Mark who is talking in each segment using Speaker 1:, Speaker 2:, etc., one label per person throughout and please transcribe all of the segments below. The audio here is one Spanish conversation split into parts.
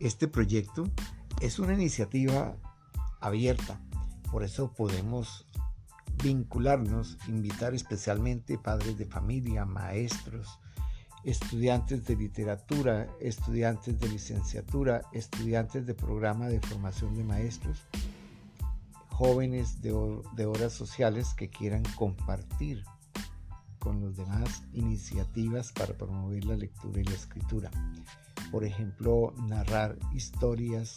Speaker 1: Este proyecto es una iniciativa abierta, por eso podemos vincularnos, invitar especialmente padres de familia, maestros, estudiantes de literatura, estudiantes de licenciatura, estudiantes de programa de formación de maestros, jóvenes de, horas sociales que quieran compartir con los demás iniciativas para promover la lectura y la escritura. Por ejemplo, narrar historias,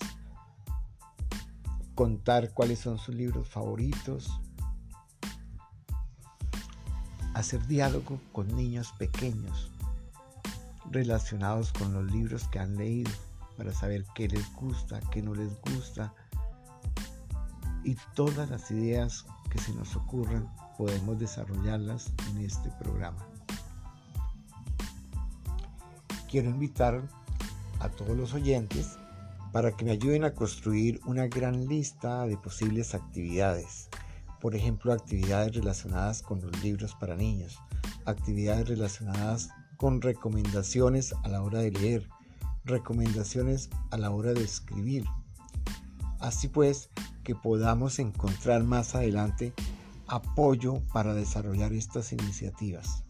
Speaker 1: contar cuáles son sus libros favoritos, hacer diálogo con niños pequeños relacionados con los libros que han leído para saber qué les gusta, qué no les gusta y todas las ideas que se nos ocurran podemos desarrollarlas en este programa. Quiero invitar a todos los oyentes para que me ayuden a construir una gran lista de posibles actividades. Por ejemplo, actividades relacionadas con los libros para niños, actividades relacionadas con recomendaciones a la hora de leer, recomendaciones a la hora de escribir. Así pues, que podamos encontrar más adelante apoyo para desarrollar estas iniciativas.